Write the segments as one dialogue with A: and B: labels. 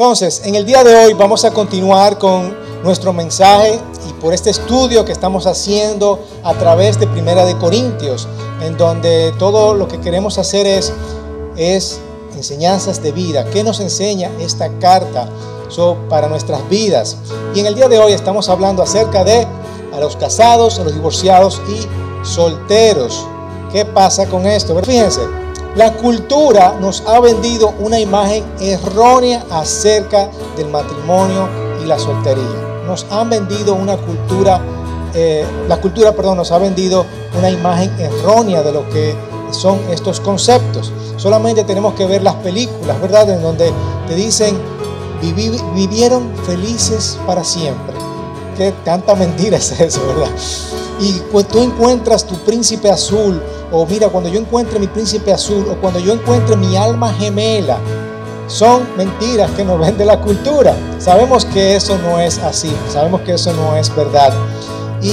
A: Entonces, en el día de hoy vamos a continuar con nuestro mensaje y por este estudio que estamos haciendo a través de Primera de Corintios, en donde todo lo que queremos hacer es, enseñanzas de vida. ¿Qué nos enseña esta carta para nuestras vidas? Y en el día de hoy estamos hablando acerca de a los casados, a los divorciados y solteros. ¿Qué pasa con esto? Fíjense, la cultura nos ha vendido una imagen errónea acerca del matrimonio y la soltería. Nos han vendido una cultura, eh, la cultura, perdón, nos ha vendido una imagen errónea de lo que son estos conceptos. Solamente tenemos que ver las películas, ¿verdad? En donde te dicen, vivieron felices para siempre. Qué tanta mentira es eso, ¿verdad? Y tú encuentras tu príncipe azul o mira, cuando yo encuentre mi príncipe azul, o cuando yo encuentre mi alma gemela, son mentiras que nos vende la cultura. Sabemos que eso no es así, sabemos que eso no es verdad. Y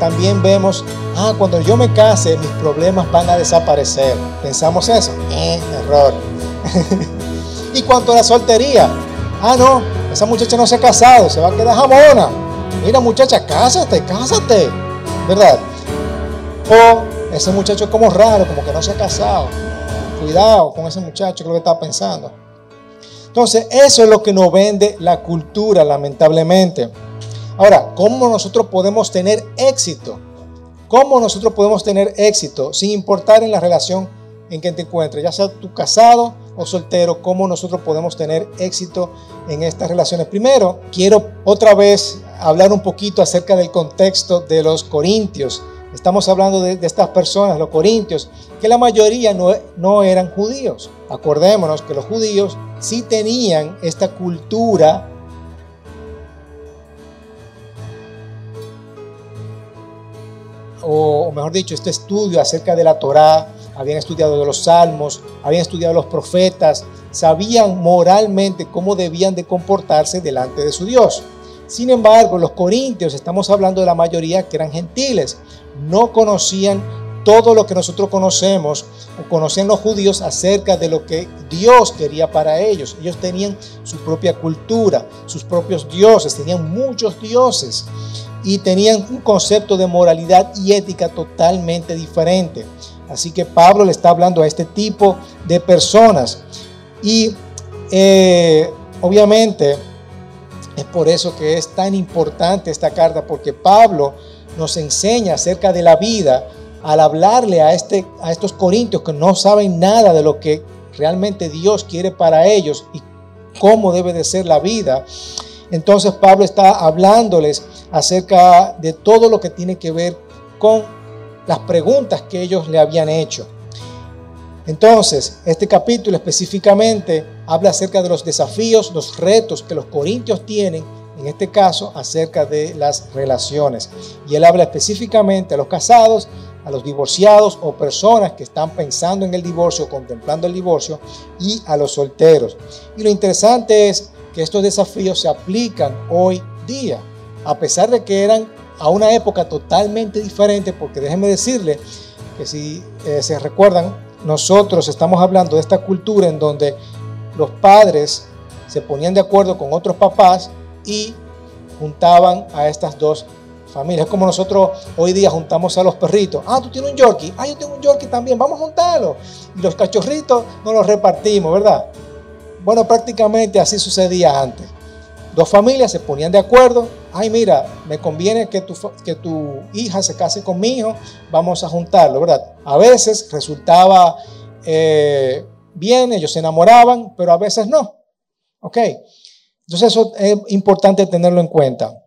A: también vemos, ah, cuando yo me case, mis problemas van a desaparecer. ¿Pensamos eso? Eh, error. y cuanto a la soltería, ah, no, esa muchacha no se ha casado, se va a quedar jamona. Mira, muchacha, cásate, cásate, ¿verdad? O ese muchacho es como raro, como que no se ha casado. Cuidado con ese muchacho, que lo que está pensando. Entonces, eso es lo que nos vende la cultura, lamentablemente. Ahora, ¿cómo nosotros podemos tener éxito? ¿Cómo nosotros podemos tener éxito sin importar en la relación en que te encuentres? Ya sea tú casado o soltero, ¿cómo nosotros podemos tener éxito en estas relaciones? Primero, quiero otra vez hablar un poquito acerca del contexto de los corintios. Estamos hablando de, estas personas, los corintios, que la mayoría no, no eran judíos. Acordémonos que los judíos sí tenían esta cultura o, mejor dicho, este estudio acerca de la Torá, habían estudiado de los salmos, habían estudiado los profetas, sabían moralmente cómo debían de comportarse delante de su Dios. Sin embargo, los corintios, estamos hablando de la mayoría que eran gentiles, no conocían todo lo que nosotros conocemos o conocían los judíos acerca de lo que Dios quería para ellos. Ellos tenían su propia cultura, sus propios dioses, tenían muchos dioses y tenían un concepto de moralidad y ética totalmente diferente. Así que Pablo le está hablando a este tipo de personas. Y eh, obviamente es por eso que es tan importante esta carta, porque Pablo nos enseña acerca de la vida al hablarle a, este, a estos corintios que no saben nada de lo que realmente Dios quiere para ellos y cómo debe de ser la vida. Entonces Pablo está hablándoles acerca de todo lo que tiene que ver con las preguntas que ellos le habían hecho. Entonces, este capítulo específicamente habla acerca de los desafíos, los retos que los corintios tienen, en este caso acerca de las relaciones. Y él habla específicamente a los casados, a los divorciados o personas que están pensando en el divorcio, contemplando el divorcio, y a los solteros. Y lo interesante es que estos desafíos se aplican hoy día, a pesar de que eran a una época totalmente diferente, porque déjenme decirle que si eh, se recuerdan, nosotros estamos hablando de esta cultura en donde los padres se ponían de acuerdo con otros papás y juntaban a estas dos familias. Es como nosotros hoy día juntamos a los perritos. Ah, tú tienes un Yorkie. Ah, yo tengo un Yorkie también. Vamos a juntarlo. Y los cachorritos no los repartimos, ¿verdad? Bueno, prácticamente así sucedía antes. Dos familias se ponían de acuerdo. Ay, mira, me conviene que tu, que tu hija se case con mi hijo. Vamos a juntarlo, ¿verdad? A veces resultaba eh, bien, ellos se enamoraban, pero a veces no. ¿Ok? Entonces eso es importante tenerlo en cuenta.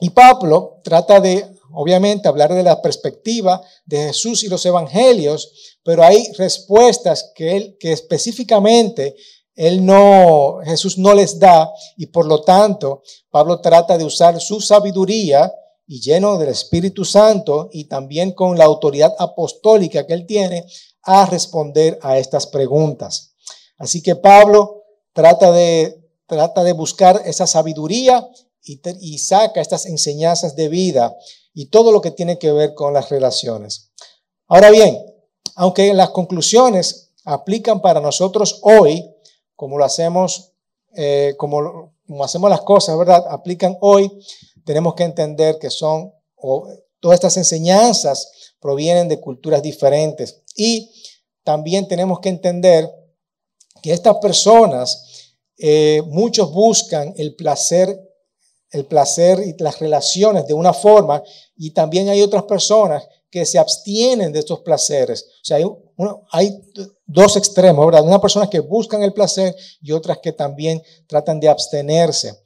A: Y Pablo trata de, obviamente, hablar de la perspectiva de Jesús y los evangelios, pero hay respuestas que él, que específicamente él no, Jesús no les da y por lo tanto Pablo trata de usar su sabiduría y lleno del Espíritu Santo y también con la autoridad apostólica que él tiene a responder a estas preguntas. Así que Pablo trata de, trata de buscar esa sabiduría y, y saca estas enseñanzas de vida y todo lo que tiene que ver con las relaciones. Ahora bien, aunque las conclusiones aplican para nosotros hoy, como lo hacemos eh, como, como, hacemos las cosas, ¿verdad? Aplican hoy, tenemos que entender que son, o, todas estas enseñanzas provienen de culturas diferentes. Y también tenemos que entender que estas personas, eh, muchos buscan el placer, el placer y las relaciones de una forma, y también hay otras personas que se abstienen de estos placeres. O sea, hay, hay dos extremos, ¿verdad? Unas personas que buscan el placer y otras que también tratan de abstenerse.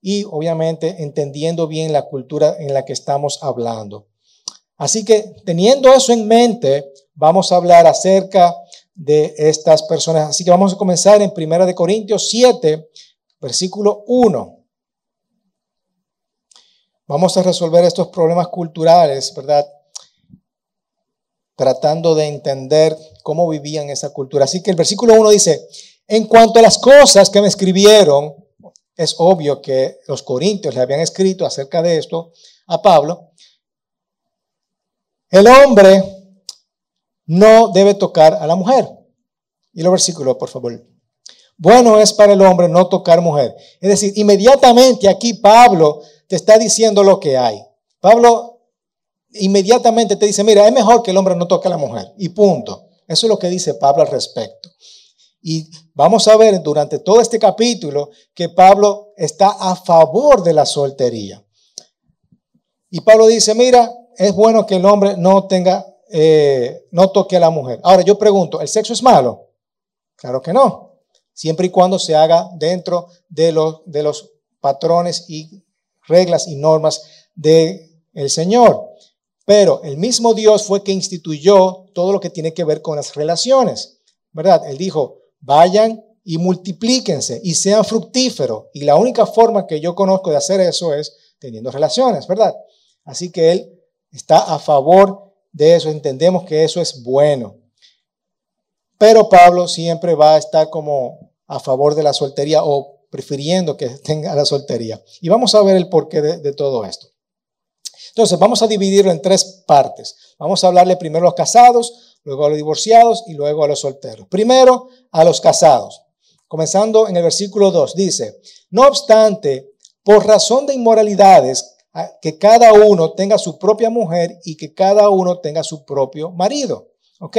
A: Y obviamente entendiendo bien la cultura en la que estamos hablando. Así que teniendo eso en mente, vamos a hablar acerca de estas personas. Así que vamos a comenzar en 1 Corintios 7, versículo 1. Vamos a resolver estos problemas culturales, ¿verdad? Tratando de entender cómo vivían esa cultura. Así que el versículo 1 dice, en cuanto a las cosas que me escribieron, es obvio que los corintios le habían escrito acerca de esto a Pablo, el hombre no debe tocar a la mujer. Y los versículos, por favor. Bueno es para el hombre no tocar mujer. Es decir, inmediatamente aquí Pablo te está diciendo lo que hay. Pablo inmediatamente te dice, mira, es mejor que el hombre no toque a la mujer. Y punto. Eso es lo que dice Pablo al respecto. Y vamos a ver durante todo este capítulo que Pablo está a favor de la soltería. Y Pablo dice, mira, es bueno que el hombre no tenga eh, no toque a la mujer. Ahora yo pregunto, ¿el sexo es malo? Claro que no. Siempre y cuando se haga dentro de los, de patrones y reglas y normas del el Señor. Pero el mismo Dios fue que instituyó todo lo que tiene que ver con las relaciones. ¿Verdad? Él dijo, vayan y multiplíquense y sean fructíferos. Y la única forma que yo conozco de hacer eso es teniendo relaciones, ¿verdad? Así que Él está a favor de eso, entendemos que eso es bueno. Pero Pablo siempre va a estar como a favor de la soltería o prefiriendo que tenga la soltería. Y vamos a ver el porqué de, todo esto. Entonces, vamos a dividirlo en tres partes. Vamos a hablarle primero a los casados, luego a los divorciados y luego a los solteros. Primero, a los casados. Comenzando en el versículo 2, dice, no obstante, por razón de inmoralidades que cada uno tenga su propia mujer y que cada uno tenga su propio marido. ¿Ok?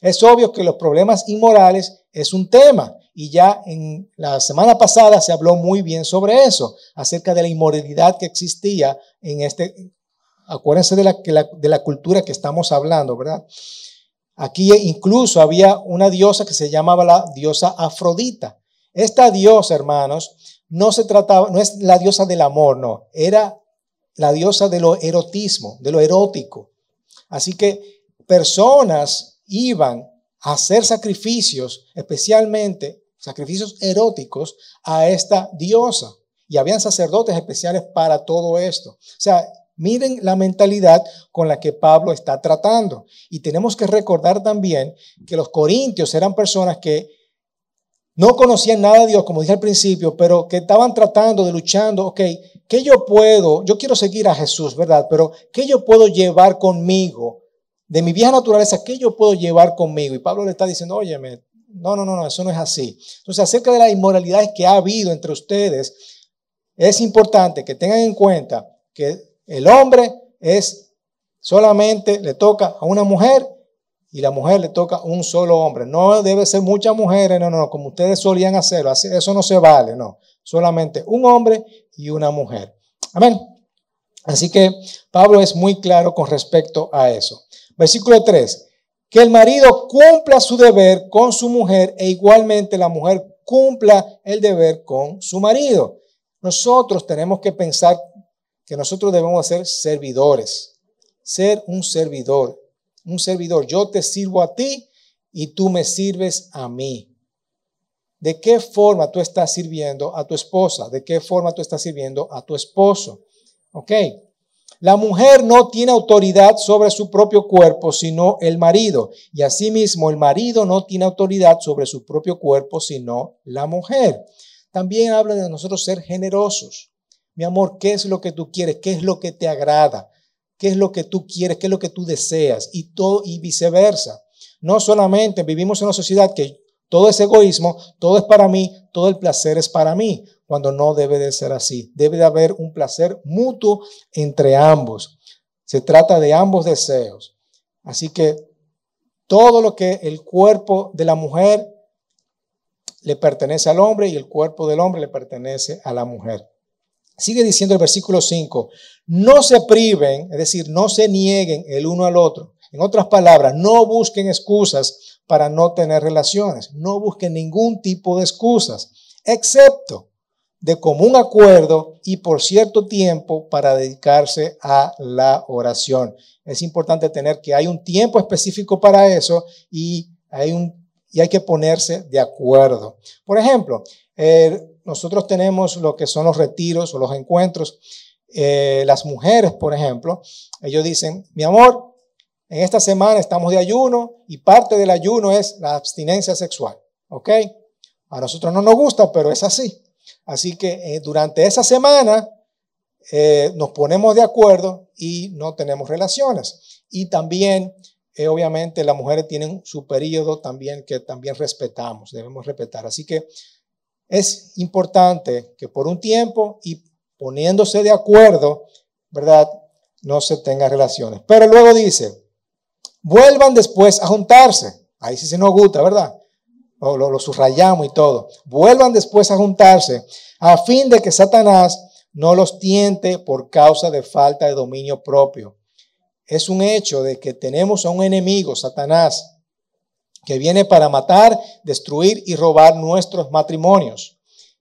A: Es obvio que los problemas inmorales es un tema y ya en la semana pasada se habló muy bien sobre eso, acerca de la inmoralidad que existía en este, acuérdense de la, de la cultura que estamos hablando, ¿verdad? Aquí incluso había una diosa que se llamaba la diosa Afrodita. Esta diosa, hermanos, no se trataba, no es la diosa del amor, no, era la diosa de lo erotismo, de lo erótico. Así que personas iban a hacer sacrificios, especialmente sacrificios eróticos, a esta diosa. Y habían sacerdotes especiales para todo esto. O sea, miren la mentalidad con la que Pablo está tratando. Y tenemos que recordar también que los corintios eran personas que no conocían nada de Dios, como dije al principio, pero que estaban tratando de luchando, ok, ¿qué yo puedo? Yo quiero seguir a Jesús, ¿verdad? Pero ¿qué yo puedo llevar conmigo? De mi vieja naturaleza, ¿qué yo puedo llevar conmigo? Y Pablo le está diciendo, óyeme, no, no, no, no, eso no es así. Entonces, acerca de las inmoralidades que ha habido entre ustedes, es importante que tengan en cuenta que el hombre es solamente le toca a una mujer y la mujer le toca un solo hombre. No debe ser muchas mujeres, no, no, no, como ustedes solían hacerlo. Eso no se vale, no. Solamente un hombre y una mujer. Amén. Así que Pablo es muy claro con respecto a eso. Versículo 3. Que el marido cumpla su deber con su mujer e igualmente la mujer cumpla el deber con su marido. Nosotros tenemos que pensar que nosotros debemos ser servidores, ser un servidor un servidor. Yo te sirvo a ti y tú me sirves a mí. ¿De qué forma tú estás sirviendo a tu esposa? ¿De qué forma tú estás sirviendo a tu esposo? ¿Ok? La mujer no tiene autoridad sobre su propio cuerpo, sino el marido. Y asimismo, el marido no tiene autoridad sobre su propio cuerpo, sino la mujer. También habla de nosotros ser generosos. Mi amor, ¿qué es lo que tú quieres? ¿Qué es lo que te agrada? qué es lo que tú quieres, qué es lo que tú deseas y todo y viceversa. No solamente vivimos en una sociedad que Todo es egoísmo, todo es para mí, todo el placer es para mí, cuando no debe de ser así. Debe de haber un placer mutuo entre ambos. Se trata de ambos deseos. Así que todo lo que el cuerpo de la mujer le pertenece al hombre y el cuerpo del hombre le pertenece a la mujer. Sigue diciendo el versículo 5, no se priven, es decir, no se nieguen el uno al otro. En otras palabras, no busquen excusas para no tener relaciones, no busquen ningún tipo de excusas, excepto de común acuerdo y por cierto tiempo para dedicarse a la oración. Es importante tener que hay un tiempo específico para eso y hay, un, y hay que ponerse de acuerdo. Por ejemplo, eh, nosotros tenemos lo que son los retiros o los encuentros. Eh, las mujeres, por ejemplo, ellos dicen, mi amor, en esta semana estamos de ayuno y parte del ayuno es la abstinencia sexual. ¿Ok? A nosotros no nos gusta, pero es así. Así que eh, durante esa semana eh, nos ponemos de acuerdo y no tenemos relaciones. Y también, eh, obviamente, las mujeres tienen su periodo también que también respetamos, debemos respetar. Así que es importante que por un tiempo y poniéndose de acuerdo, ¿verdad? No se tengan relaciones. Pero luego dice, vuelvan después a juntarse. Ahí sí se nos gusta, ¿verdad? lo, lo, subrayamos y todo. Vuelvan después a juntarse a fin de que Satanás no los tiente por causa de falta de dominio propio. Es un hecho de que tenemos a un enemigo, Satanás, que viene para matar, destruir y robar nuestros matrimonios.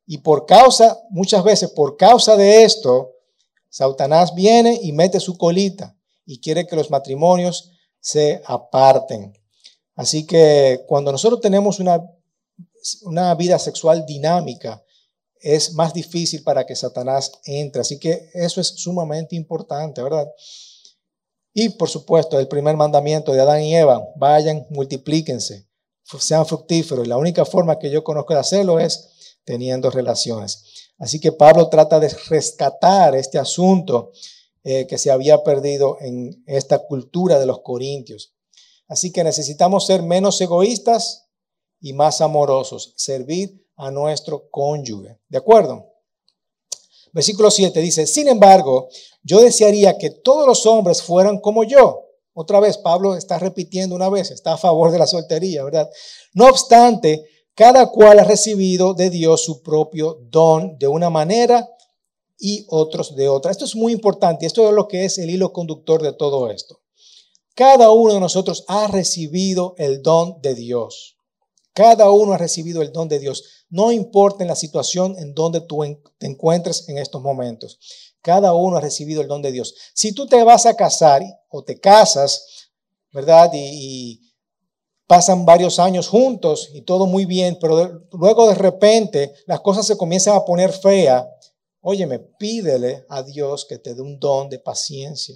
A: Y por causa, muchas veces por causa de esto, Satanás viene y mete su colita y quiere que los matrimonios se aparten. Así que cuando nosotros tenemos una, una vida sexual dinámica, es más difícil para que Satanás entre. Así que eso es sumamente importante, ¿verdad? Y por supuesto, el primer mandamiento de Adán y Eva, vayan, multiplíquense, sean fructíferos. Y la única forma que yo conozco de hacerlo es teniendo relaciones. Así que Pablo trata de rescatar este asunto eh, que se había perdido en esta cultura de los corintios. Así que necesitamos ser menos egoístas y más amorosos, servir a nuestro cónyuge. ¿De acuerdo? Versículo 7 dice, sin embargo, yo desearía que todos los hombres fueran como yo. Otra vez, Pablo está repitiendo una vez, está a favor de la soltería, ¿verdad? No obstante, cada cual ha recibido de Dios su propio don de una manera y otros de otra. Esto es muy importante, esto es lo que es el hilo conductor de todo esto. Cada uno de nosotros ha recibido el don de Dios. Cada uno ha recibido el don de Dios. No importa en la situación en donde tú te encuentres en estos momentos. Cada uno ha recibido el don de Dios. Si tú te vas a casar o te casas, ¿verdad? Y, pasan varios años juntos y todo muy bien, pero luego de repente las cosas se comienzan a poner feas. Óyeme, pídele a Dios que te dé un don de paciencia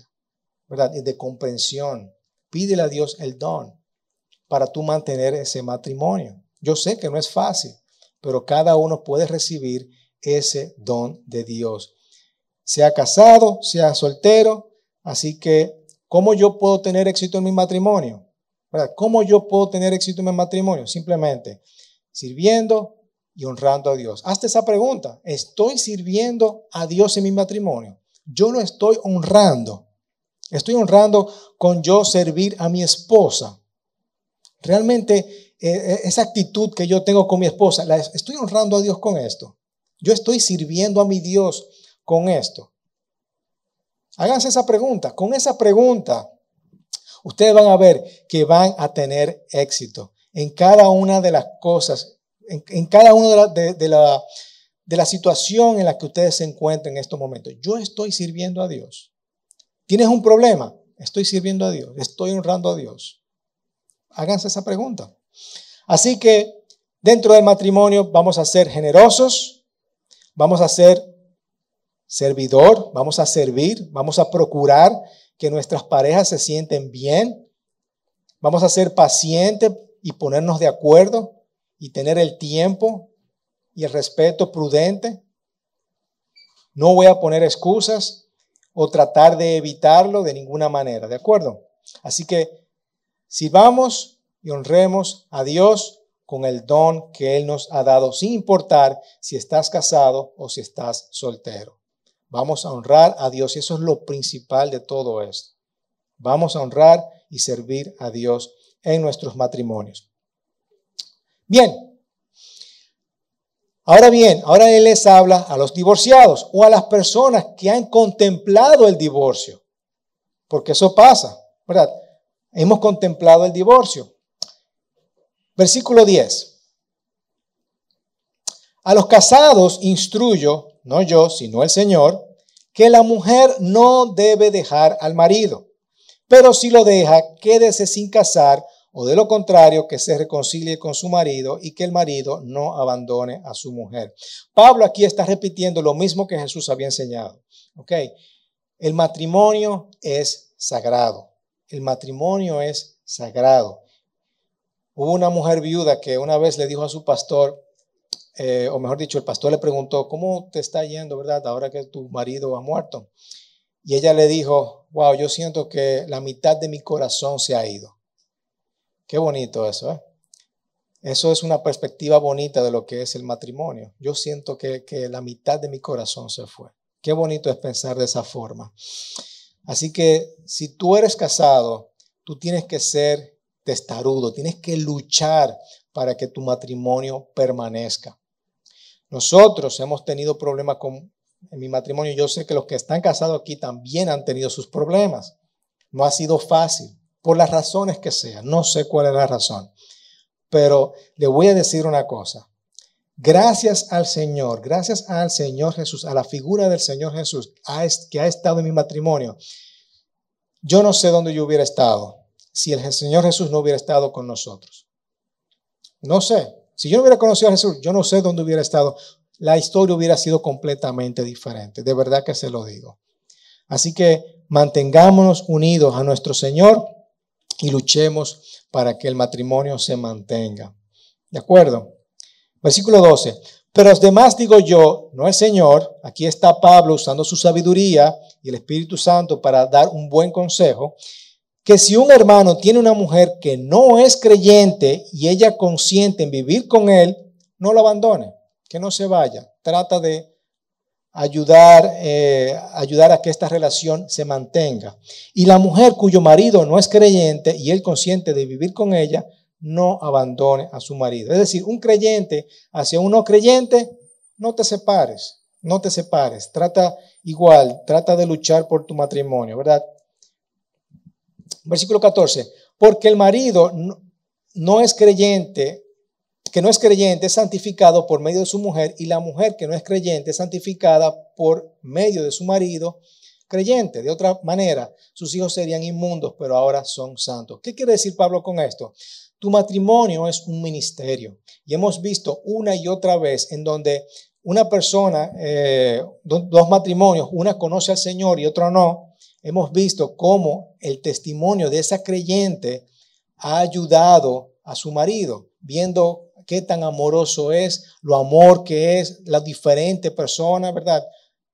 A: ¿verdad? Y de comprensión. Pídele a Dios el don para tú mantener ese matrimonio. Yo sé que no es fácil, pero cada uno puede recibir ese don de Dios. Sea casado, sea soltero, así que, ¿cómo yo puedo tener éxito en mi matrimonio? ¿Cómo yo puedo tener éxito en mi matrimonio? Simplemente sirviendo y honrando a Dios. Hazte esa pregunta. ¿Estoy sirviendo a Dios en mi matrimonio? Yo no estoy honrando Estoy honrando con yo servir a mi esposa. Realmente eh, eh, esa actitud que yo tengo con mi esposa, la, estoy honrando a Dios con esto. Yo estoy sirviendo a mi Dios con esto. Háganse esa pregunta. Con esa pregunta, ustedes van a ver que van a tener éxito en cada una de las cosas, en, cada una de de, la, de la situación en la que ustedes se encuentren en estos momentos. Yo estoy sirviendo a Dios. ¿Tienes un problema? Estoy sirviendo a Dios, estoy honrando a Dios. Háganse esa pregunta. Así que dentro del matrimonio vamos a ser generosos, vamos a ser servidor, vamos a servir, vamos a procurar que nuestras parejas se sienten bien, vamos a ser pacientes y ponernos de acuerdo y tener el tiempo y el respeto prudente. No voy a poner excusas, o tratar de evitarlo de ninguna manera, ¿de acuerdo? Así que si vamos y honremos a Dios con el don que Él nos ha dado, sin importar si estás casado o si estás soltero. Vamos a honrar a Dios y eso es lo principal de todo esto. Vamos a honrar y servir a Dios en nuestros matrimonios. Bien, ahora bien, ahora Él les habla a los divorciados o a las personas que han contemplado el divorcio, porque eso pasa, ¿verdad? Hemos contemplado el divorcio. Versículo 10. A los casados instruyo, no yo, sino el Señor, que la mujer no debe dejar al marido, pero si lo deja, quédese sin casar, o de lo contrario, que se reconcilie con su marido y que el marido no abandone a su mujer. Pablo aquí está repitiendo lo mismo que Jesús había enseñado. El matrimonio es sagrado. El matrimonio es sagrado. Hubo una mujer viuda que una vez le dijo a su pastor, eh, o mejor dicho, el pastor le preguntó, ¿cómo te está yendo, verdad, ahora que tu marido ha muerto? Y ella le dijo, wow, yo siento que la mitad de mi corazón se ha ido. Qué bonito eso, ¿eh? Eso es una perspectiva bonita de lo que es el matrimonio. Yo siento que, que la mitad de mi corazón se fue. Qué bonito es pensar de esa forma. Así que si tú eres casado, tú tienes que ser testarudo, tienes que luchar para que tu matrimonio permanezca. Nosotros hemos tenido problemas con en mi matrimonio. Yo sé que los que están casados aquí también han tenido sus problemas. No ha sido fácil, por las razones que sean. No sé cuál es la razón. Pero le voy a decir una cosa. Gracias al Señor, gracias al Señor Jesús, a la figura del Señor Jesús que ha estado en mi matrimonio. Yo no sé dónde yo hubiera estado si el Señor Jesús no hubiera estado con nosotros. No sé. Si yo no hubiera conocido a Jesús, yo no sé dónde hubiera estado. La historia hubiera sido completamente diferente. De verdad que se lo digo. Así que mantengámonos unidos a nuestro Señor y luchemos para que el matrimonio se mantenga. ¿De acuerdo? Versículo 12. Pero los demás digo yo, no el Señor. Aquí está Pablo usando su sabiduría y el Espíritu Santo para dar un buen consejo que si un hermano tiene una mujer que no es creyente y ella consiente en vivir con él, no lo abandone, que no se vaya. Trata de ayudar, eh, ayudar a que esta relación se mantenga. Y la mujer cuyo marido no es creyente y él consiente de vivir con ella, no abandone a su marido. Es decir, un creyente hacia un no creyente, no te separes, no te separes. Trata igual, trata de luchar por tu matrimonio, ¿verdad? Versículo 14. Porque el marido no, es creyente, que no es creyente, es santificado por medio de su mujer, y la mujer que no es creyente es santificada por medio de su marido creyente. De otra manera, sus hijos serían inmundos, pero ahora son santos. ¿Qué quiere decir Pablo con esto? Tu matrimonio es un ministerio. Y hemos visto una y otra vez en donde una persona, eh, dos matrimonios, una conoce al Señor y otra no, hemos visto cómo el testimonio de esa creyente ha ayudado a su marido, viendo qué tan amoroso es, lo amor que es, la diferente persona, ¿verdad?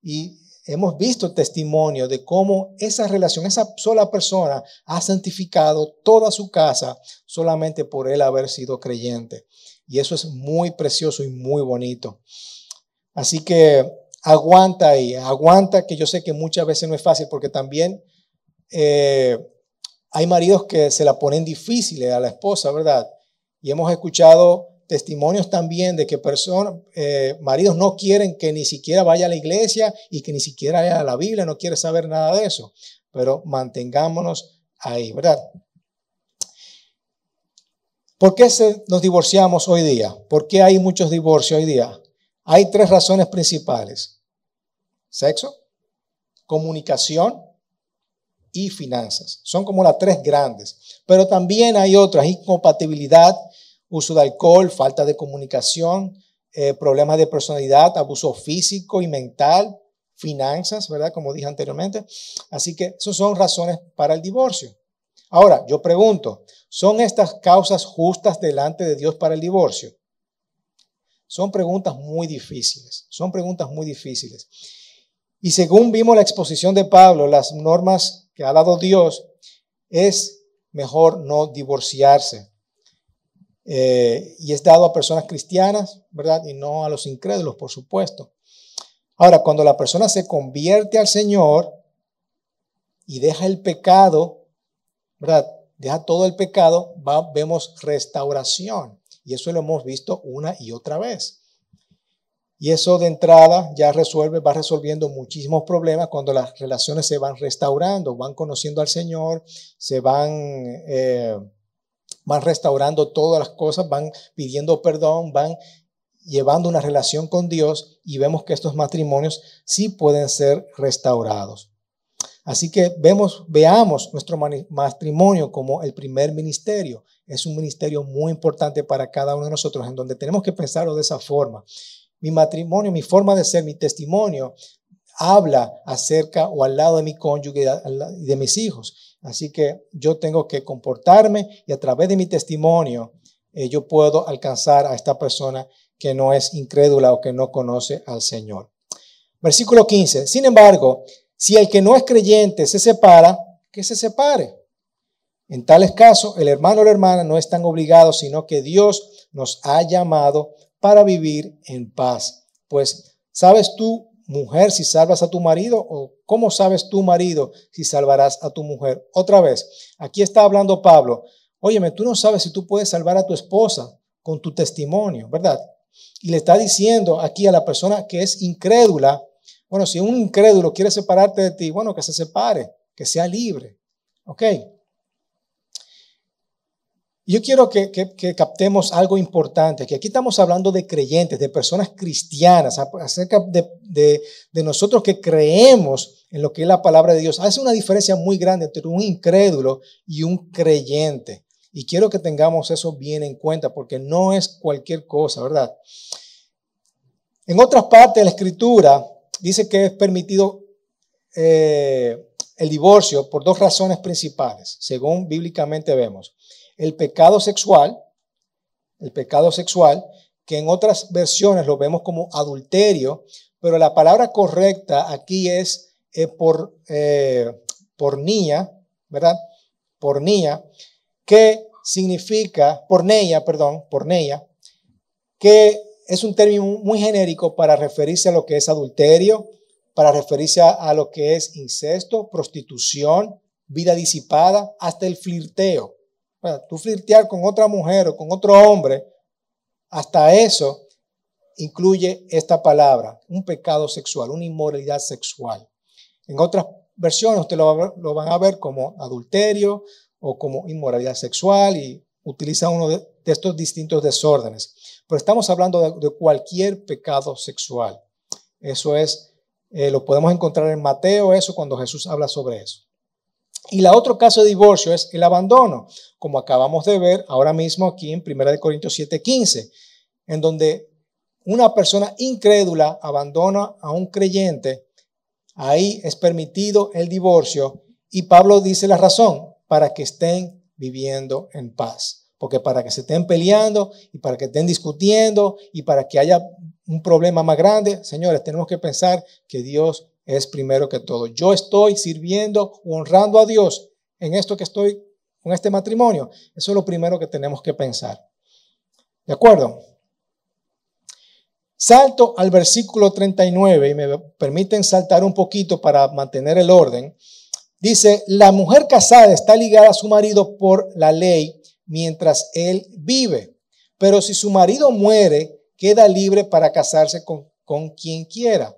A: Y hemos visto testimonio de cómo esa relación, esa sola persona ha santificado toda su casa solamente por él haber sido creyente. Y eso es muy precioso y muy bonito. Así que aguanta ahí, aguanta que yo sé que muchas veces no es fácil porque también eh, hay maridos que se la ponen difícil a la esposa, ¿verdad? Y hemos escuchado testimonios también de que personas, eh, maridos no quieren que ni siquiera vaya a la iglesia y que ni siquiera vaya a la Biblia, no quiere saber nada de eso, pero mantengámonos ahí, ¿verdad? ¿Por qué nos divorciamos hoy día? ¿Por qué hay muchos divorcios hoy día? Hay tres razones principales sexo, comunicación y finanzas. Son como las tres grandes. Pero también hay otras, incompatibilidad, uso de alcohol, falta de comunicación, eh, problemas de personalidad, abuso físico y mental, finanzas, ¿verdad? Como dije anteriormente. Así que esas son razones para el divorcio. Ahora, yo pregunto, ¿son estas causas justas delante de Dios para el divorcio? Son preguntas muy difíciles, son preguntas muy difíciles. Y según vimos la exposición de Pablo, las normas que ha dado Dios, es mejor no divorciarse. eh, y es dado a personas cristianas, ¿verdad? Y no a los incrédulos, por supuesto. Ahora, cuando la persona se convierte al Señor y deja el pecado, ¿verdad? Deja todo el pecado, vemos restauración. Y eso lo hemos visto una y otra vez. Y eso de entrada ya resuelve, va resolviendo muchísimos problemas cuando las relaciones se van restaurando, van conociendo al Señor, se van, eh, van restaurando todas las cosas, van pidiendo perdón, van llevando una relación con Dios y vemos que estos matrimonios sí pueden ser restaurados. Así que vemos, veamos nuestro matrimonio como el primer ministerio. Es un ministerio muy importante para cada uno de nosotros, en donde tenemos que pensarlo de esa forma. Mi matrimonio, mi forma de ser, mi testimonio, habla acerca o al lado de mi cónyuge y de mis hijos. Así que yo tengo que comportarme y a través de mi testimonio eh, yo puedo alcanzar a esta persona que no es incrédula o que no conoce al Señor. Versículo 15. Sin embargo, si el que no es creyente se separa, que se separe. En tales casos, el hermano o la hermana no están obligados, sino que Dios nos ha llamado para vivir en paz. Pues, ¿sabes tú, mujer, si salvas a tu marido? ¿O cómo sabes tú, marido, si salvarás a tu mujer? Otra vez, aquí está hablando Pablo. Óyeme, tú no sabes si tú puedes salvar a tu esposa con tu testimonio, ¿verdad? Y le está diciendo aquí a la persona que es incrédula, bueno, si un incrédulo quiere separarte de ti, bueno, que se separe, que sea libre. ¿Ok? Yo quiero que, captemos algo importante, que aquí estamos hablando de creyentes, de personas cristianas, acerca de, nosotros que creemos en lo que es la palabra de Dios. Hace una diferencia muy grande entre un incrédulo y un creyente. Y quiero que tengamos eso bien en cuenta, porque no es cualquier cosa, ¿verdad? En otras partes de la escritura, dice que es permitido eh, el divorcio por dos razones principales, según bíblicamente vemos. El pecado sexual, el pecado sexual, que en otras versiones lo vemos como adulterio, pero la palabra correcta aquí es eh, por, eh, pornía, ¿verdad? Pornía, que significa, porneia, perdón, porneia, que es un término muy genérico para referirse a lo que es adulterio, para referirse a, lo que es incesto, prostitución, vida disipada, hasta el flirteo. Tú flirtear con otra mujer o con otro hombre, hasta eso incluye esta palabra, un pecado sexual, una inmoralidad sexual. En otras versiones usted lo, lo van a ver como adulterio o como inmoralidad sexual y utiliza uno de estos distintos desórdenes. Pero estamos hablando de, cualquier pecado sexual. Eso es, eh, lo podemos encontrar en Mateo, eso cuando Jesús habla sobre eso. Y la otro caso de divorcio es el abandono, como acabamos de ver ahora mismo aquí en 1 Corintios 7:15, en donde una persona incrédula abandona a un creyente, ahí es permitido el divorcio y Pablo dice la razón, para que estén viviendo en paz. Porque para que se estén peleando y para que estén discutiendo y para que haya un problema más grande, señores, tenemos que pensar que Dios es primero que todo. Yo estoy sirviendo, honrando a Dios en esto que estoy con este matrimonio. Eso es lo primero que tenemos que pensar. ¿De acuerdo? Salto al versículo 39 y me permiten saltar un poquito para mantener el orden. Dice, la mujer casada está ligada a su marido por la ley mientras él vive. Pero si su marido muere, queda libre para casarse con, con quien quiera,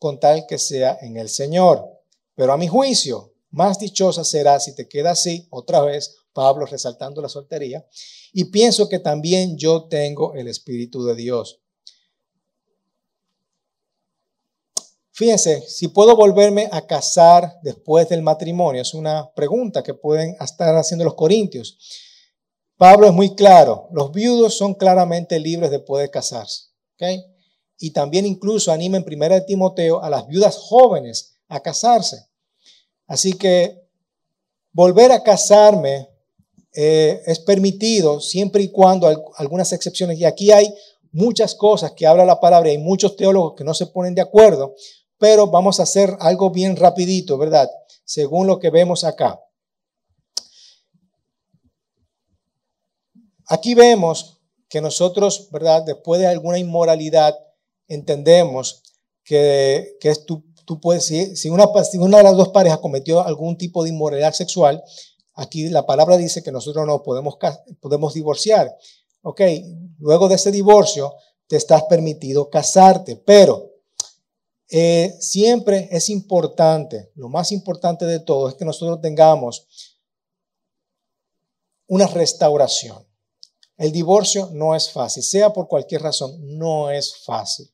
A: con tal que sea en el Señor. Pero a mi juicio, más dichosa será si te queda así, otra vez Pablo resaltando la soltería, y pienso que también yo tengo el Espíritu de Dios. Fíjense, si puedo volverme a casar después del matrimonio, es una pregunta que pueden estar haciendo los corintios. Pablo es muy claro, los viudos son claramente libres de poder casarse. Y también incluso anima en 1 Timoteo a las viudas jóvenes a casarse. Así que volver a casarme eh, es permitido siempre y cuando algunas excepciones, y aquí hay muchas cosas que habla la palabra, y hay muchos teólogos que no se ponen de acuerdo, pero vamos a hacer algo bien rapidito, ¿verdad? Según lo que vemos acá. aquí vemos que nosotros, ¿verdad? Después de alguna inmoralidad, entendemos que, que es tú, tú puedes, si, si, una, una de las dos parejas cometió algún tipo de inmoralidad sexual, aquí la palabra dice que nosotros no podemos, podemos divorciar. Ok, luego de ese divorcio, te estás permitido casarte, pero eh, siempre es importante, lo más importante de todo es que nosotros tengamos una restauración. El divorcio no es fácil, sea por cualquier razón, no es fácil.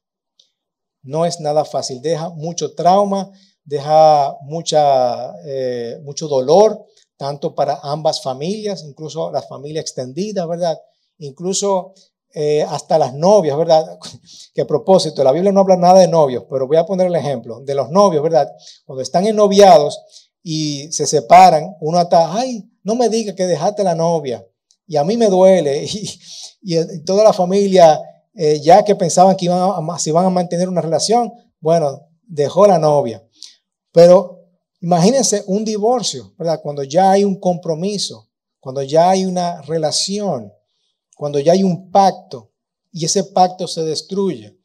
A: No es nada fácil, deja mucho trauma, deja mucha, eh, mucho dolor, tanto para ambas familias, incluso la familia extendida, ¿verdad? Incluso eh, hasta las novias, ¿verdad? Que a propósito, la Biblia no habla nada de novios, pero voy a poner el ejemplo de los novios, ¿verdad? Cuando están ennoviados y se separan, uno está, ay, no me diga que dejaste la novia. Y a mí me duele. Y, toda la familia, eh, ya que pensaban que iban a, se iban a mantener una relación, bueno, dejó la novia. Pero imagínense un divorcio, ¿verdad? Cuando ya hay un compromiso, cuando ya hay una relación cuando ya hay un pacto y ese pacto se destruye.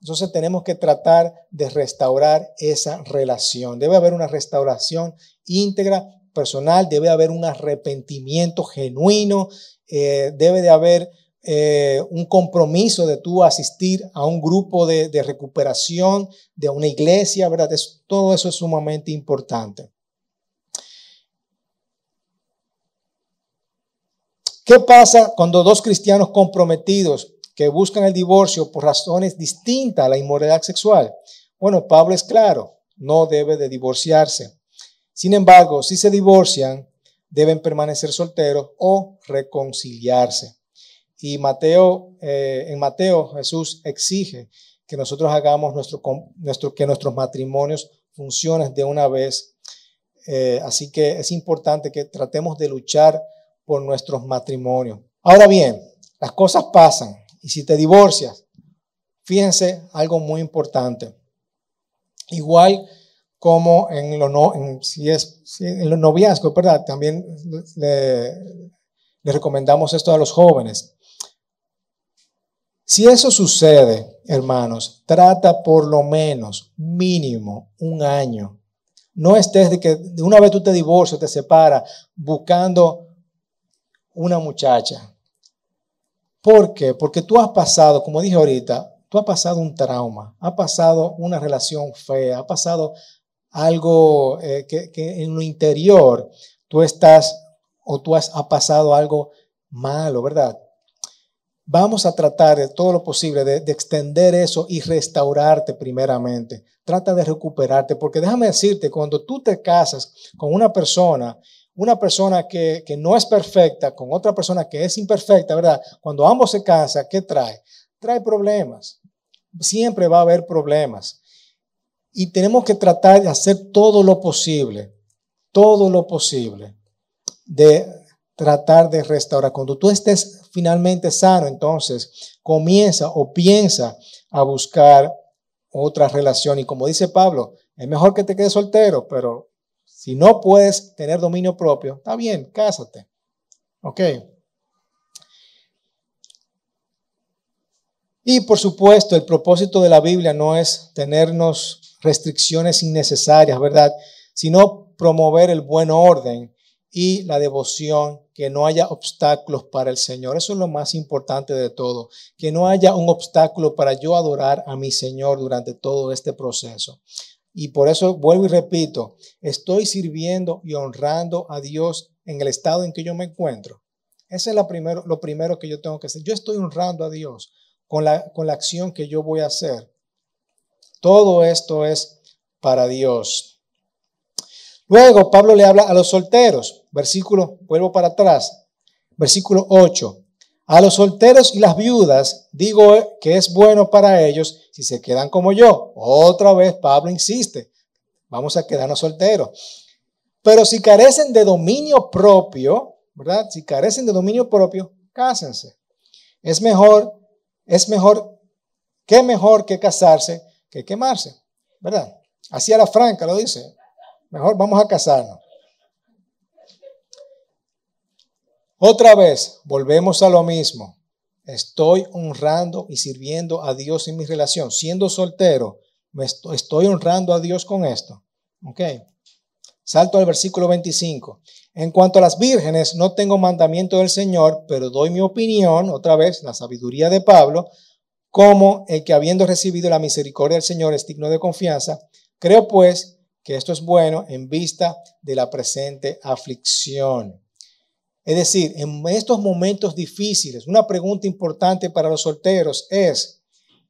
A: Entonces tenemos que tratar de restaurar esa relación. Debe haber una restauración íntegra, personal, debe haber un arrepentimiento genuino, eh, debe de haber eh, un compromiso de tú asistir a un grupo de, de recuperación, de una iglesia, ¿verdad? todo eso es sumamente importante. ¿Qué pasa cuando dos cristianos comprometidos que buscan el divorcio por razones distintas a la inmoralidad sexual? Bueno, Pablo es claro, no debe de divorciarse. Sin embargo, si se divorcian, deben permanecer solteros o reconciliarse. Y Mateo, eh, en Mateo Jesús exige que nosotros hagamos nuestro, que nuestros matrimonios funcionen de una vez. Eh, así que es importante que tratemos de luchar por nuestros matrimonios. Ahora bien, las cosas pasan y si te divorcias, fíjense algo muy importante. Igual como en, lo no, los noviazgos, ¿verdad? También le, le recomendamos esto a los jóvenes. Si eso sucede, hermanos, trata por lo menos mínimo un año. No estés de que de una vez tú te divorcias, te separas, buscando una muchacha. ¿Por qué? Porque tú has pasado, como dije ahorita, tú has pasado un trauma, has pasado una relación fea, ha pasado algo eh, que, en lo interior tú estás o tú has pasado algo malo, ¿verdad? Vamos a tratar de todo lo posible de, de, extender eso y restaurarte primeramente. Trata de recuperarte, porque déjame decirte, cuando tú te casas con una persona una persona que, no es perfecta con otra persona que es imperfecta, ¿verdad? Cuando ambos se casan, ¿qué trae? Trae problemas. Siempre va a haber problemas. Y tenemos que tratar de hacer todo lo posible, todo lo posible, de tratar de restaurar. Cuando tú estés finalmente sano, entonces comienza o piensa a buscar otra relación. Y como dice Pablo, es mejor que te quedes soltero, pero si no puedes tener dominio propio, está bien, cásate. ¿Ok? Y por supuesto, el propósito de la Biblia no es tenernos restricciones innecesarias, ¿verdad? Sino promover el buen orden y la devoción, que no haya obstáculos para el Señor. Eso es lo más importante de todo, que no haya un obstáculo para yo adorar a mi Señor durante todo este proceso. Y por eso vuelvo y repito, estoy sirviendo y honrando a Dios en el estado en que yo me encuentro. Ese es la primero, lo primero que yo tengo que hacer. Yo estoy honrando a Dios con la, con la acción que yo voy a hacer. Todo esto es para Dios. Luego Pablo le habla a los solteros. Versículo, vuelvo para atrás. Versículo 8. A los solteros y las viudas digo que es bueno para ellos si se quedan como yo. Otra vez Pablo insiste, vamos a quedarnos solteros. Pero si carecen de dominio propio, ¿verdad? Si carecen de dominio propio, cásense. Es mejor, es mejor, qué mejor que casarse que quemarse, ¿verdad? Así a la franca lo dice. Mejor vamos a casarnos. Otra vez, volvemos a lo mismo. Estoy honrando y sirviendo a Dios en mi relación. Siendo soltero, me estoy, honrando a Dios con esto. Salto al versículo 25. En cuanto a las vírgenes, no tengo mandamiento del Señor, pero doy mi opinión, otra vez, la sabiduría de Pablo, como el que habiendo recibido la misericordia del Señor es digno de confianza. Creo pues esto es bueno en vista de la presente aflicción. Es decir, en estos momentos difíciles, una pregunta importante para los solteros es,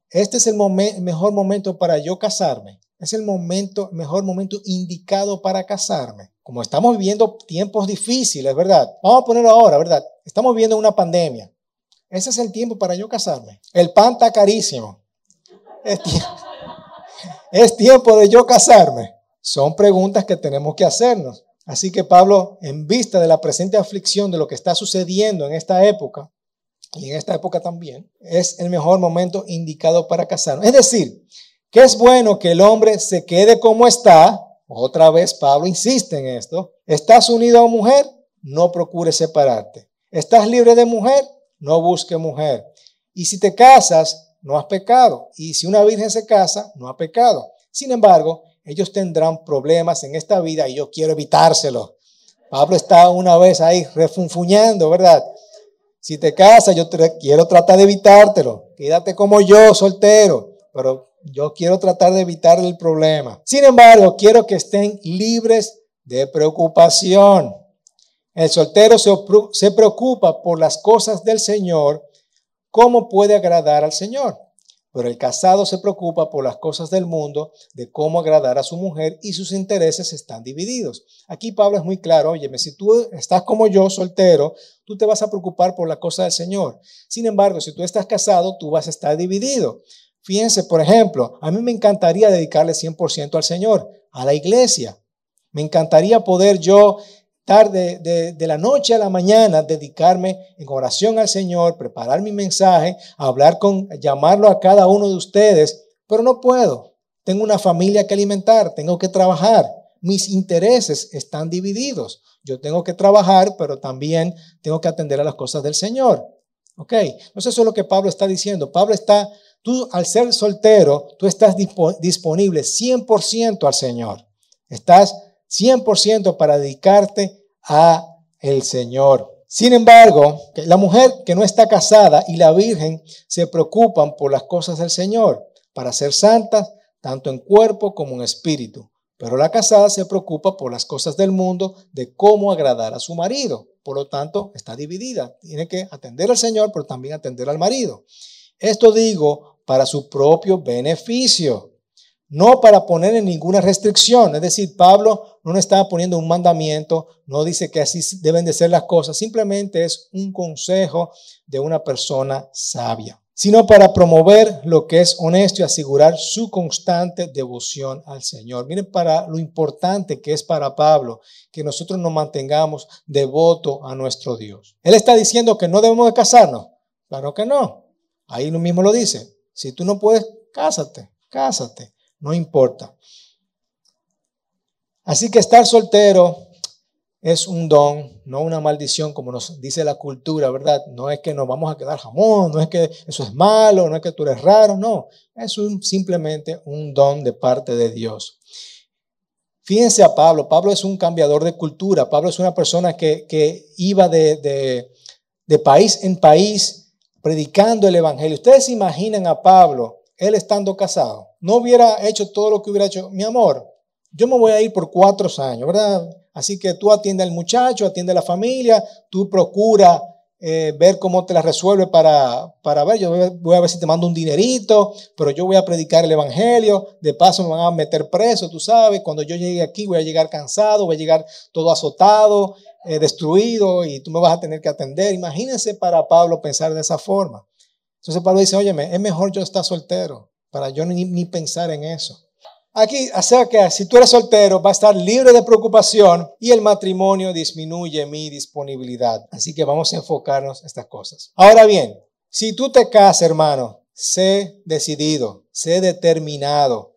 A: ¿este es el mejor momento para yo casarme? ¿Es el momento, mejor momento indicado para casarme? Como estamos viviendo tiempos difíciles, ¿verdad? Vamos a ponerlo ahora, ¿verdad? Estamos viviendo una pandemia. Ese es el tiempo para yo casarme. El pan está carísimo. es tiempo de yo casarme. Son preguntas que tenemos que hacernos. Así que Pablo, en vista de la presente aflicción de lo que está sucediendo en esta época, y en esta época también, es el mejor momento indicado para casarnos. Es decir, que es bueno que el hombre se quede como está. Otra vez Pablo insiste en esto. ¿Estás unido a mujer? No procures separarte. ¿Estás libre de mujer? No busque mujer. Y si te casas, no has pecado. Y si una virgen se casa, no ha pecado. Sin embargo, ellos tendrán problemas en esta vida y yo quiero evitárselo. Pablo está una vez ahí refunfuñando, ¿verdad? Si te casas, yo quiero tratar de evitártelo. Quédate como yo, soltero, pero yo quiero tratar de evitar el problema. Sin embargo, quiero que estén libres de preocupación. El soltero se preocupa por las cosas del Señor, cómo puede agradar al Señor. Pero el casado se preocupa por las cosas del mundo, de cómo agradar a su mujer y sus intereses están divididos. Aquí Pablo es muy claro, óyeme, si tú estás como yo, soltero, tú te vas a preocupar por la cosa del Señor. Sin embargo, si tú estás casado, tú vas a estar dividido. Fíjense, por ejemplo, a mí me encantaría dedicarle 100% al Señor, a la iglesia. Me encantaría poder yo tarde, de, la noche a la mañana, dedicarme en oración al Señor, preparar mi mensaje, hablar con, llamarlo a cada uno de ustedes, pero no puedo. Tengo una familia que alimentar, tengo que trabajar. Mis intereses están divididos. Yo tengo que trabajar, pero también tengo que atender a las cosas del Señor. ¿Ok? Entonces eso es lo que Pablo está diciendo. Pablo está, tú al ser soltero, tú estás disponible 100% al Señor. Estás 100% para dedicarte a el Señor. Sin embargo, la mujer que no está casada y la virgen se preocupan por las cosas del Señor, para ser santas tanto en cuerpo como en espíritu. Pero la casada se preocupa por las cosas del mundo, de cómo agradar a su marido. Por lo tanto, está dividida. Tiene que atender al Señor, pero también atender al marido. Esto digo para su propio beneficio no para poner en ninguna restricción. Es decir, Pablo no está poniendo un mandamiento, no dice que así deben de ser las cosas, simplemente es un consejo de una persona sabia, sino para promover lo que es honesto y asegurar su constante devoción al Señor. Miren para lo importante que es para Pablo que nosotros nos mantengamos devoto a nuestro Dios. Él está diciendo que no debemos de casarnos. Claro que no. Ahí lo mismo lo dice. Si tú no puedes, cásate, cásate no importa. Así que estar soltero es un don, no una maldición como nos dice la cultura, ¿verdad? No es que nos vamos a quedar jamón, no es que eso es malo, no es que tú eres raro, no, es simplemente un don de parte de Dios. Fíjense a Pablo, Pablo es un cambiador de cultura, Pablo es una persona que, iba de, de país en país predicando el Evangelio. Ustedes se imaginan a Pablo, él estando casado no hubiera hecho todo lo que hubiera hecho, mi amor, yo me voy a ir por cuatro años, ¿verdad? Así que tú atiende al muchacho, atiende a la familia, tú procura eh, ver cómo te la resuelve para, para ver, yo voy a ver si te mando un dinerito, pero yo voy a predicar el Evangelio, de paso me van a meter preso, tú sabes, cuando yo llegue aquí voy a llegar cansado, voy a llegar todo azotado, eh, destruido y tú me vas a tener que atender. Imagínense para Pablo pensar de esa forma. Entonces Pablo dice, óyeme, es mejor yo estar soltero para yo ni, pensar en eso. Aquí, sea que si tú eres soltero, va a estar libre de preocupación y el matrimonio disminuye mi disponibilidad. Así que vamos a enfocarnos en estas cosas. Ahora bien, si tú te casas, hermano, sé decidido, sé determinado.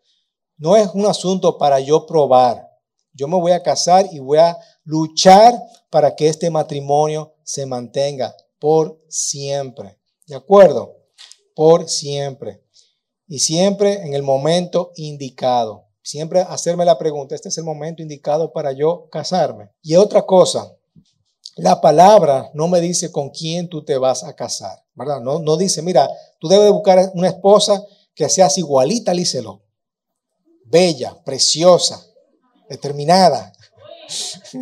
A: No es un asunto para yo probar. Yo me voy a casar y voy a luchar para que este matrimonio se mantenga por siempre. ¿De acuerdo? Por siempre. Y siempre en el momento indicado. Siempre hacerme la pregunta, este es el momento indicado para yo casarme. Y otra cosa, la palabra no me dice con quién tú te vas a casar, ¿verdad? No, no dice, mira, tú debes buscar una esposa que seas igualita a bella, preciosa, determinada.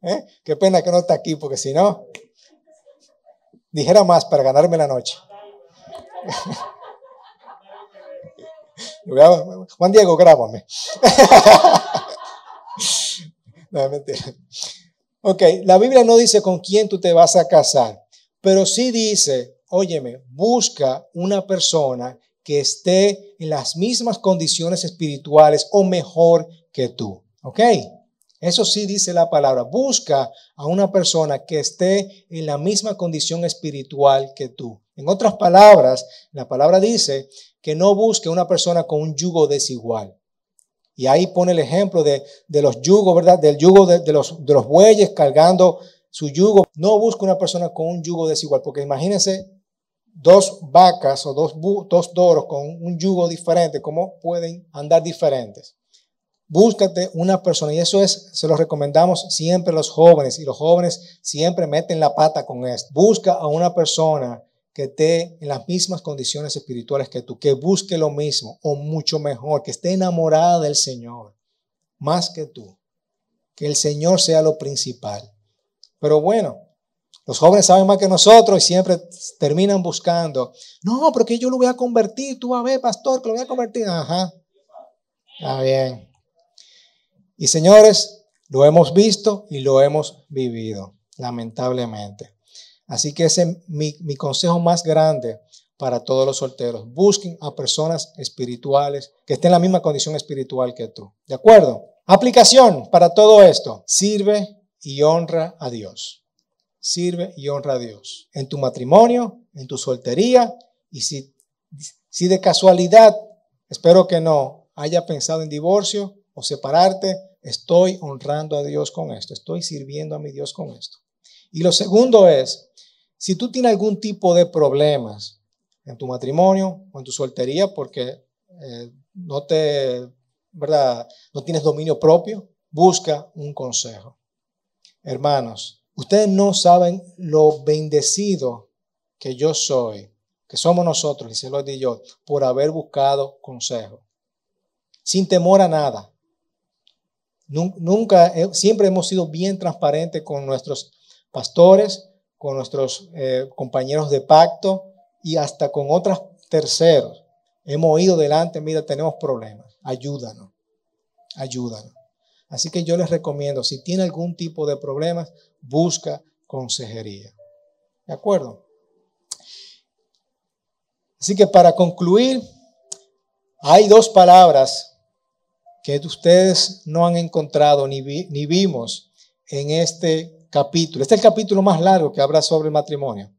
A: ¿Eh? Qué pena que no está aquí, porque si no, dijera más para ganarme la noche. Juan Diego, grábame. no, mentira. Ok, la Biblia no dice con quién tú te vas a casar, pero sí dice, óyeme, busca una persona que esté en las mismas condiciones espirituales o mejor que tú. ¿Ok? Eso sí dice la palabra. Busca a una persona que esté en la misma condición espiritual que tú. En otras palabras, la palabra dice que no busque una persona con un yugo desigual. Y ahí pone el ejemplo de, los yugos, ¿verdad? Del yugo de, los, de los bueyes cargando su yugo. No busca una persona con un yugo desigual, porque imagínense dos vacas o dos, dos doros con un yugo diferente, ¿cómo pueden andar diferentes? Búscate una persona, y eso es, se lo recomendamos siempre a los jóvenes, y los jóvenes siempre meten la pata con esto. Busca a una persona que esté en las mismas condiciones espirituales que tú, que busque lo mismo o mucho mejor, que esté enamorada del Señor, más que tú. Que el Señor sea lo principal. Pero bueno, los jóvenes saben más que nosotros y siempre terminan buscando. No, porque yo lo voy a convertir. Tú a ver, pastor, que lo voy a convertir. Ajá. Está bien. Y señores, lo hemos visto y lo hemos vivido, lamentablemente. Así que ese es mi, consejo más grande para todos los solteros. Busquen a personas espirituales que estén en la misma condición espiritual que tú. ¿De acuerdo? Aplicación para todo esto. Sirve y honra a Dios. Sirve y honra a Dios. En tu matrimonio, en tu soltería y si, si de casualidad, espero que no, haya pensado en divorcio o separarte, estoy honrando a Dios con esto. Estoy sirviendo a mi Dios con esto. Y lo segundo es, si tú tienes algún tipo de problemas en tu matrimonio o en tu soltería porque eh, no te, ¿verdad? No tienes dominio propio, busca un consejo. Hermanos, ustedes no saben lo bendecido que yo soy, que somos nosotros, y se lo di yo, por haber buscado consejo. Sin temor a nada. Nunca, siempre hemos sido bien transparentes con nuestros pastores, con nuestros eh, compañeros de pacto y hasta con otros terceros. Hemos ido delante, mira, tenemos problemas, ayúdanos, ayúdanos. Así que yo les recomiendo, si tiene algún tipo de problemas, busca consejería. ¿De acuerdo? Así que para concluir, hay dos palabras que ustedes no han encontrado ni, ni vimos en este capítulo. Este es el capítulo más largo que habla sobre el matrimonio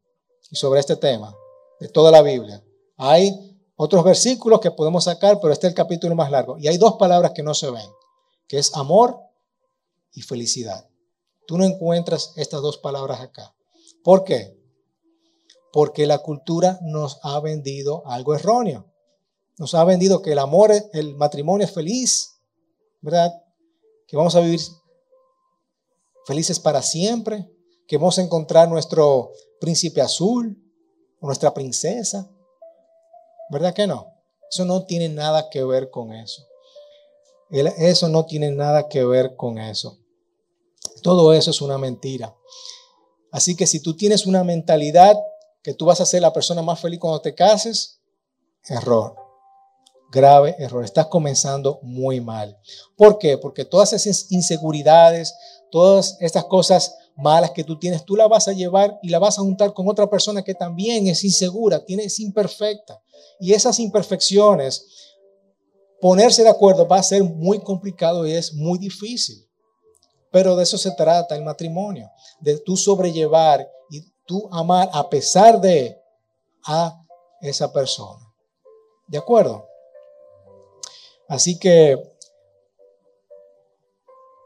A: y sobre este tema de toda la Biblia. Hay otros versículos que podemos sacar, pero este es el capítulo más largo. Y hay dos palabras que no se ven, que es amor y felicidad. Tú no encuentras estas dos palabras acá. ¿Por qué? Porque la cultura nos ha vendido algo erróneo. Nos ha vendido que el amor, el matrimonio es feliz, ¿verdad? Que vamos a vivir felices para siempre, que vamos a encontrar nuestro príncipe azul o nuestra princesa. ¿Verdad que no? Eso no tiene nada que ver con eso. Eso no tiene nada que ver con eso. Todo eso es una mentira. Así que si tú tienes una mentalidad que tú vas a ser la persona más feliz cuando te cases, error. Grave error. Estás comenzando muy mal. ¿Por qué? Porque todas esas inseguridades, todas estas cosas malas que tú tienes, tú las vas a llevar y la vas a juntar con otra persona que también es insegura, tiene, es imperfecta. Y esas imperfecciones, ponerse de acuerdo va a ser muy complicado y es muy difícil. Pero de eso se trata el matrimonio, de tú sobrellevar y tú amar a pesar de a esa persona. ¿De acuerdo? Así que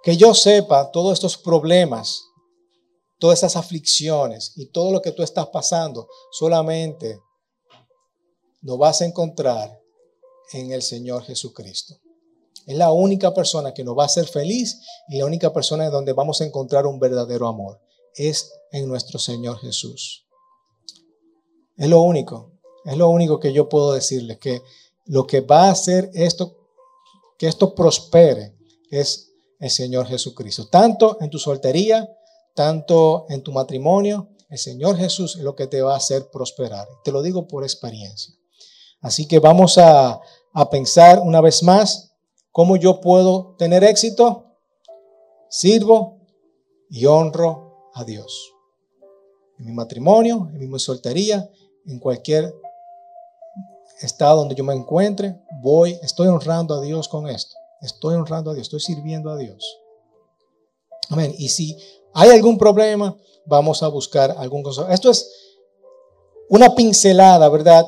A: que yo sepa todos estos problemas todas esas aflicciones y todo lo que tú estás pasando, solamente lo vas a encontrar en el Señor Jesucristo. Es la única persona que nos va a hacer feliz y la única persona en donde vamos a encontrar un verdadero amor. Es en nuestro Señor Jesús. Es lo único, es lo único que yo puedo decirles, que lo que va a hacer esto, que esto prospere, es el Señor Jesucristo. Tanto en tu soltería, tanto en tu matrimonio, el Señor Jesús es lo que te va a hacer prosperar. Te lo digo por experiencia. Así que vamos a, a pensar una vez más cómo yo puedo tener éxito. Sirvo y honro a Dios. En mi matrimonio, en mi soltería, en cualquier estado donde yo me encuentre, voy, estoy honrando a Dios con esto. Estoy honrando a Dios, estoy sirviendo a Dios. Amén. Y si hay algún problema, vamos a buscar algún consejo. Esto es una pincelada, ¿verdad?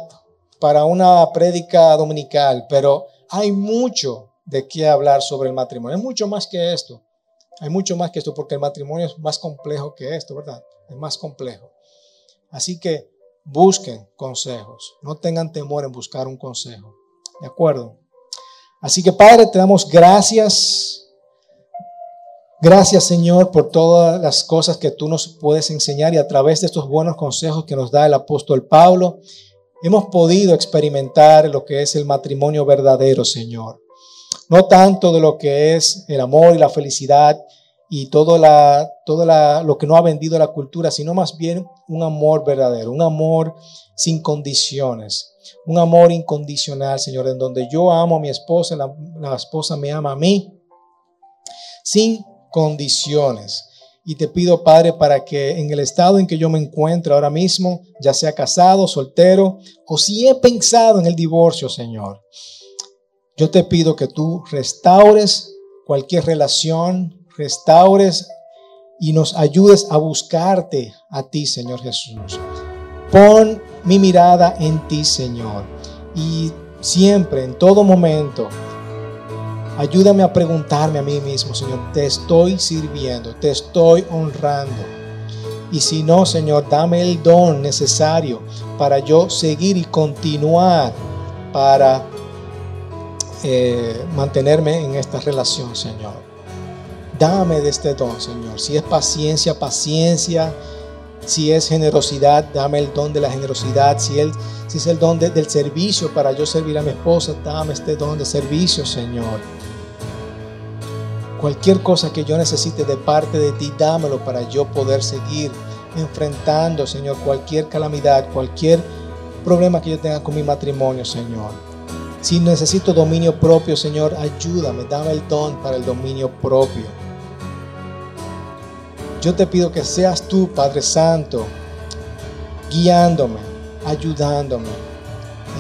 A: Para una prédica dominical, pero hay mucho de qué hablar sobre el matrimonio. Es mucho más que esto. Hay mucho más que esto porque el matrimonio es más complejo que esto, ¿verdad? Es más complejo. Así que busquen consejos. No tengan temor en buscar un consejo. ¿De acuerdo? Así que Padre, te damos gracias. Gracias Señor por todas las cosas que tú nos puedes enseñar y a través de estos buenos consejos que nos da el apóstol Pablo, hemos podido experimentar lo que es el matrimonio verdadero, Señor. No tanto de lo que es el amor y la felicidad y todo, la, todo lo que no ha vendido la cultura, sino más bien un amor verdadero, un amor sin condiciones, un amor incondicional, Señor, en donde yo amo a mi esposa, la, la esposa me ama a mí, sin condiciones. Y te pido, Padre, para que en el estado en que yo me encuentro ahora mismo, ya sea casado, soltero, o si he pensado en el divorcio, Señor, yo te pido que tú restaures cualquier relación, restaures y nos ayudes a buscarte a ti, Señor Jesús. Pon mi mirada en ti, Señor. Y siempre, en todo momento, ayúdame a preguntarme a mí mismo, Señor, te estoy sirviendo, te estoy honrando. Y si no, Señor, dame el don necesario para yo seguir y continuar para eh, mantenerme en esta relación, Señor. Dame de este don, Señor. Si es paciencia, paciencia. Si es generosidad, dame el don de la generosidad. Si, es el don del servicio para yo servir a mi esposa, dame este don de servicio, Señor. Cualquier cosa que yo necesite de parte de ti, dámelo para yo poder seguir enfrentando, Señor, cualquier calamidad, cualquier problema que yo tenga con mi matrimonio, Señor. Si necesito dominio propio, Señor, ayúdame, dame el don para el dominio propio. Yo te pido que seas tú, Padre Santo, guiándome, ayudándome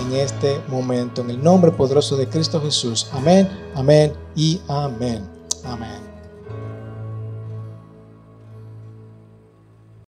A: en este momento. En el nombre poderoso de Cristo Jesús. Amén, amén y amén. Amén.